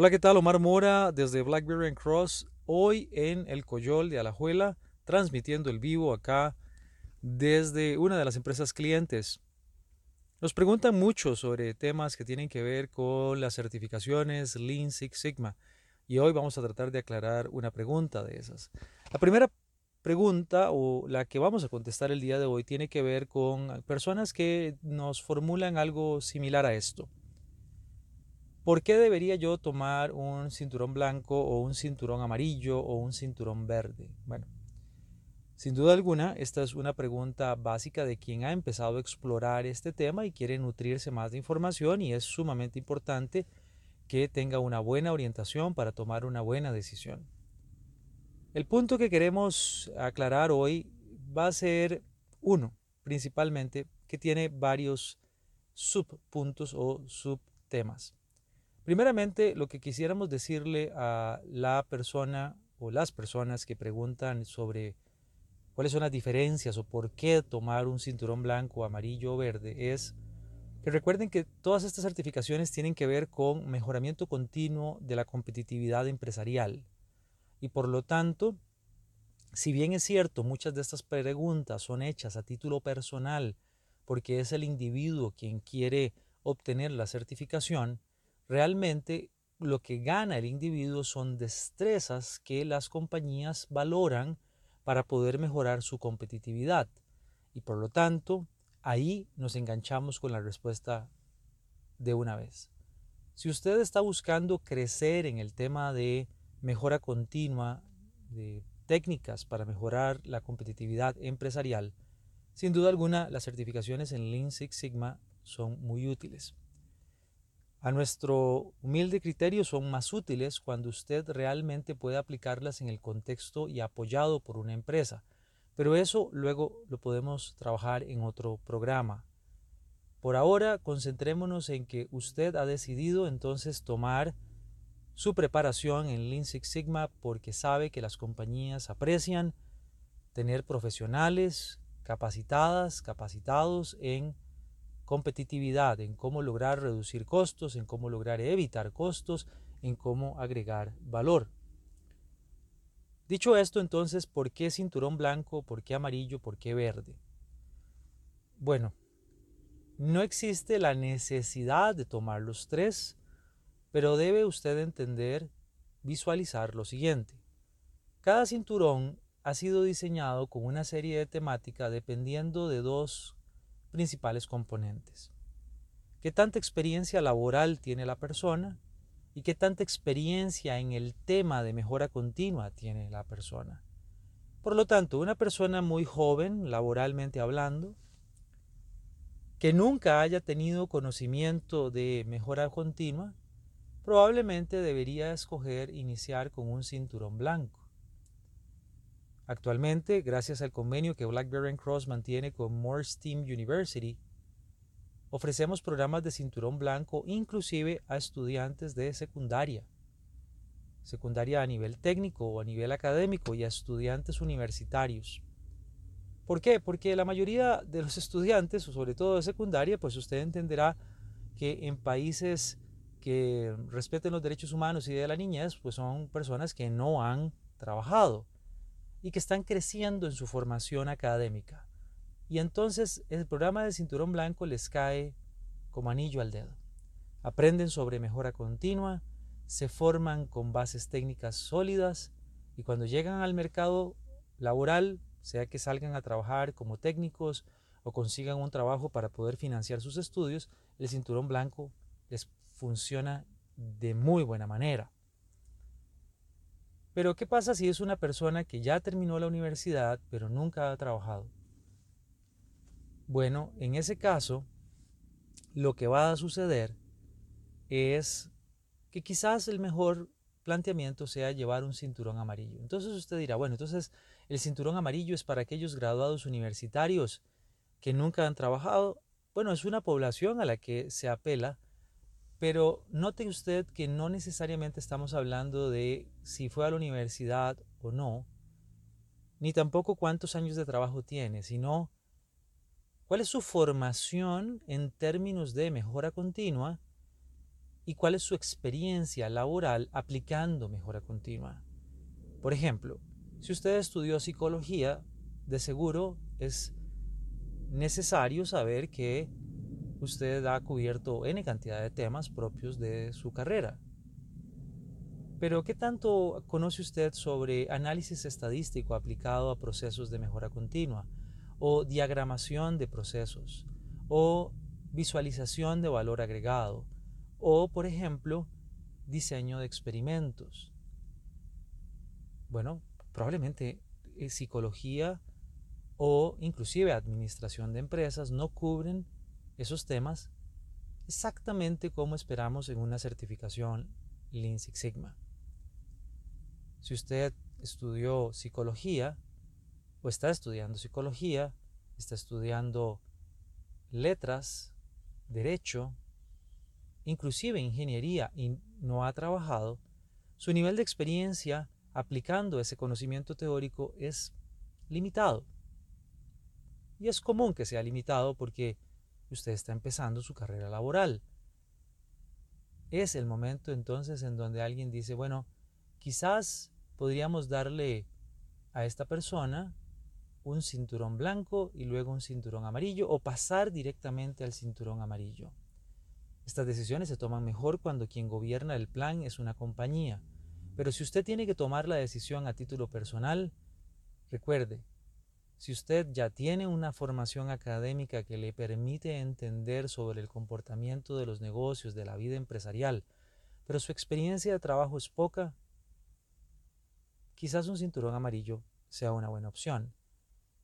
Hola, ¿qué tal? Omar Mora desde Blackberry and Cross, hoy en el Coyol de Alajuela, transmitiendo el vivo acá desde una de las empresas clientes. Nos preguntan mucho sobre temas que tienen que ver con las certificaciones Lean Six Sigma y hoy vamos a tratar de aclarar una pregunta de esas. La primera pregunta o la que vamos a contestar el día de hoy tiene que ver con personas que nos formulan algo similar a esto. ¿Por qué debería yo tomar un cinturón blanco o un cinturón amarillo o un cinturón verde? Bueno, sin duda alguna, esta es una pregunta básica de quien ha empezado a explorar este tema y quiere nutrirse más de información y es sumamente importante que tenga una buena orientación para tomar una buena decisión. El punto que queremos aclarar hoy va a ser uno, principalmente, que tiene varios subpuntos o subtemas. Primeramente, lo que quisiéramos decirle a la persona o las personas que preguntan sobre cuáles son las diferencias o por qué tomar un cinturón blanco, amarillo o verde es que recuerden que todas estas certificaciones tienen que ver con mejoramiento continuo de la competitividad empresarial. Y por lo tanto, si bien es cierto, muchas de estas preguntas son hechas a título personal, porque es el individuo quien quiere obtener la certificación, Realmente lo que gana el individuo son destrezas que las compañías valoran para poder mejorar su competitividad. Y por lo tanto, ahí nos enganchamos con la respuesta de una vez. Si usted está buscando crecer en el tema de mejora continua, de técnicas para mejorar la competitividad empresarial, sin duda alguna las certificaciones en Lean Six Sigma son muy útiles. A nuestro humilde criterio son más útiles cuando usted realmente puede aplicarlas en el contexto y apoyado por una empresa, pero eso luego lo podemos trabajar en otro programa. Por ahora, concentrémonos en que usted ha decidido entonces tomar su preparación en Lean Six Sigma porque sabe que las compañías aprecian tener profesionales capacitadas, capacitados en competitividad, en cómo lograr reducir costos, en cómo lograr evitar costos, en cómo agregar valor. Dicho esto, entonces, ¿por qué cinturón blanco? ¿Por qué amarillo? ¿Por qué verde? Bueno, no existe la necesidad de tomar los tres, pero debe usted entender, visualizar lo siguiente. Cada cinturón ha sido diseñado con una serie de temática dependiendo de dos principales componentes. ¿Qué tanta experiencia laboral tiene la persona? ¿Y qué tanta experiencia en el tema de mejora continua tiene la persona? Por lo tanto, una persona muy joven, laboralmente hablando, que nunca haya tenido conocimiento de mejora continua, probablemente debería escoger iniciar con un cinturón blanco. Actualmente, gracias al convenio que BlackBerry Cross mantiene con Morse Team University, ofrecemos programas de cinturón blanco inclusive a estudiantes de secundaria, secundaria a nivel técnico o a nivel académico y a estudiantes universitarios. ¿Por qué? Porque la mayoría de los estudiantes, sobre todo de secundaria, pues usted entenderá que en países que respeten los derechos humanos y de la niñez, pues son personas que no han trabajado y que están creciendo en su formación académica. Y entonces el programa de Cinturón Blanco les cae como anillo al dedo. Aprenden sobre mejora continua, se forman con bases técnicas sólidas y cuando llegan al mercado laboral, sea que salgan a trabajar como técnicos o consigan un trabajo para poder financiar sus estudios, el cinturón blanco les funciona de muy buena manera. Pero ¿qué pasa si es una persona que ya terminó la universidad pero nunca ha trabajado? Bueno, en ese caso, lo que va a suceder es que quizás el mejor planteamiento sea llevar un cinturón amarillo. Entonces usted dirá, bueno, entonces el cinturón amarillo es para aquellos graduados universitarios que nunca han trabajado. Bueno, es una población a la que se apela, pero note usted que no necesariamente estamos hablando de si fue a la universidad o no, ni tampoco cuántos años de trabajo tiene, sino cuál es su formación en términos de mejora continua y cuál es su experiencia laboral aplicando mejora continua. Por ejemplo, si usted estudió psicología, de seguro es necesario saber que usted ha cubierto N cantidad de temas propios de su carrera. Pero ¿qué tanto conoce usted sobre análisis estadístico aplicado a procesos de mejora continua? O diagramación de procesos? O visualización de valor agregado? O, por ejemplo, diseño de experimentos. Bueno, probablemente eh, psicología o inclusive administración de empresas no cubren esos temas exactamente como esperamos en una certificación Lean Six Sigma. Si usted estudió psicología o está estudiando psicología, está estudiando letras, derecho, inclusive ingeniería y no ha trabajado, su nivel de experiencia aplicando ese conocimiento teórico es limitado. Y es común que sea limitado porque usted está empezando su carrera laboral. Es el momento entonces en donde alguien dice, bueno, quizás podríamos darle a esta persona un cinturón blanco y luego un cinturón amarillo o pasar directamente al cinturón amarillo. Estas decisiones se toman mejor cuando quien gobierna el plan es una compañía. Pero si usted tiene que tomar la decisión a título personal, recuerde, si usted ya tiene una formación académica que le permite entender sobre el comportamiento de los negocios, de la vida empresarial, pero su experiencia de trabajo es poca, quizás un cinturón amarillo sea una buena opción.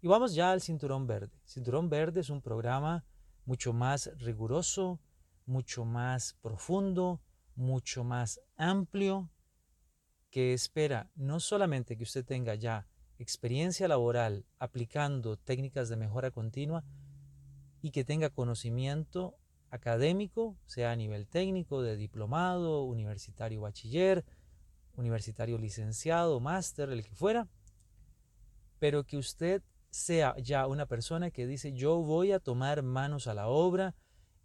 Y vamos ya al cinturón verde. Cinturón verde es un programa mucho más riguroso, mucho más profundo, mucho más amplio, que espera no solamente que usted tenga ya experiencia laboral aplicando técnicas de mejora continua y que tenga conocimiento académico, sea a nivel técnico, de diplomado, universitario bachiller, universitario licenciado, máster, el que fuera, pero que usted sea ya una persona que dice yo voy a tomar manos a la obra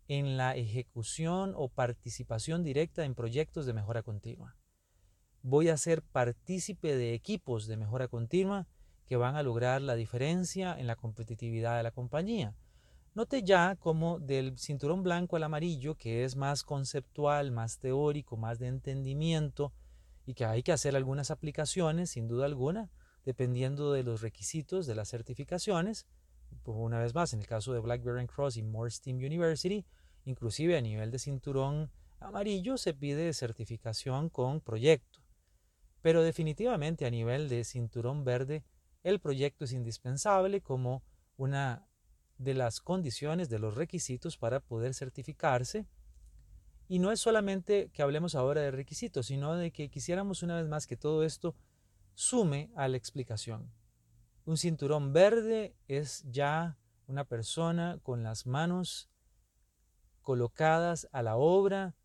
en la ejecución o participación directa en proyectos de mejora continua voy a ser partícipe de equipos de mejora continua que van a lograr la diferencia en la competitividad de la compañía. Note ya como del cinturón blanco al amarillo, que es más conceptual, más teórico, más de entendimiento, y que hay que hacer algunas aplicaciones, sin duda alguna, dependiendo de los requisitos de las certificaciones. Pues una vez más, en el caso de Blackberry Cross y Morse Team University, inclusive a nivel de cinturón amarillo se pide certificación con proyecto. Pero definitivamente a nivel de cinturón verde, el proyecto es indispensable como una de las condiciones, de los requisitos para poder certificarse. Y no es solamente que hablemos ahora de requisitos, sino de que quisiéramos una vez más que todo esto sume a la explicación. Un cinturón verde es ya una persona con las manos colocadas a la obra,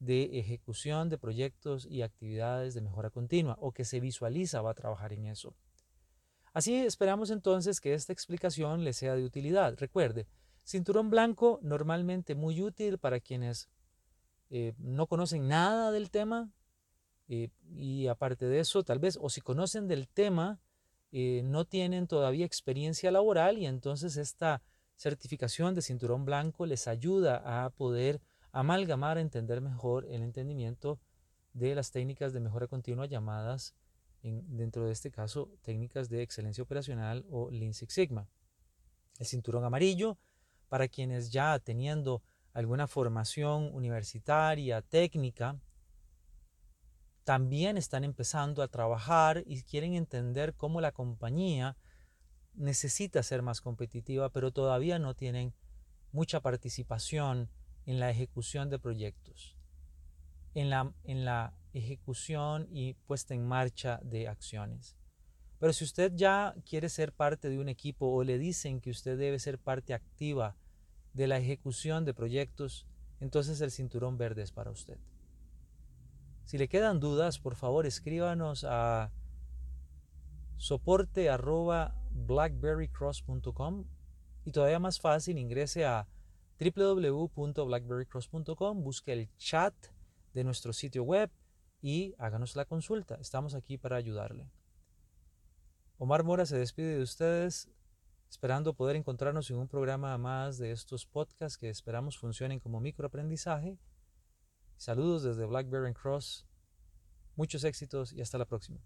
de ejecución de proyectos y actividades de mejora continua o que se visualiza va a trabajar en eso. Así esperamos entonces que esta explicación le sea de utilidad. Recuerde, cinturón blanco normalmente muy útil para quienes eh, no conocen nada del tema eh, y aparte de eso tal vez o si conocen del tema eh, no tienen todavía experiencia laboral y entonces esta certificación de cinturón blanco les ayuda a poder amalgamar, entender mejor el entendimiento de las técnicas de mejora continua llamadas, dentro de este caso, técnicas de excelencia operacional o Lean Six Sigma. El cinturón amarillo, para quienes ya teniendo alguna formación universitaria, técnica, también están empezando a trabajar y quieren entender cómo la compañía necesita ser más competitiva, pero todavía no tienen mucha participación en la ejecución de proyectos, en la, en la ejecución y puesta en marcha de acciones. Pero si usted ya quiere ser parte de un equipo o le dicen que usted debe ser parte activa de la ejecución de proyectos, entonces el cinturón verde es para usted. Si le quedan dudas, por favor escríbanos a soporte blackberrycross.com y todavía más fácil ingrese a www.blackberrycross.com, busque el chat de nuestro sitio web y háganos la consulta. Estamos aquí para ayudarle. Omar Mora se despide de ustedes esperando poder encontrarnos en un programa más de estos podcasts que esperamos funcionen como microaprendizaje Saludos desde Blackberry Cross. Muchos éxitos y hasta la próxima.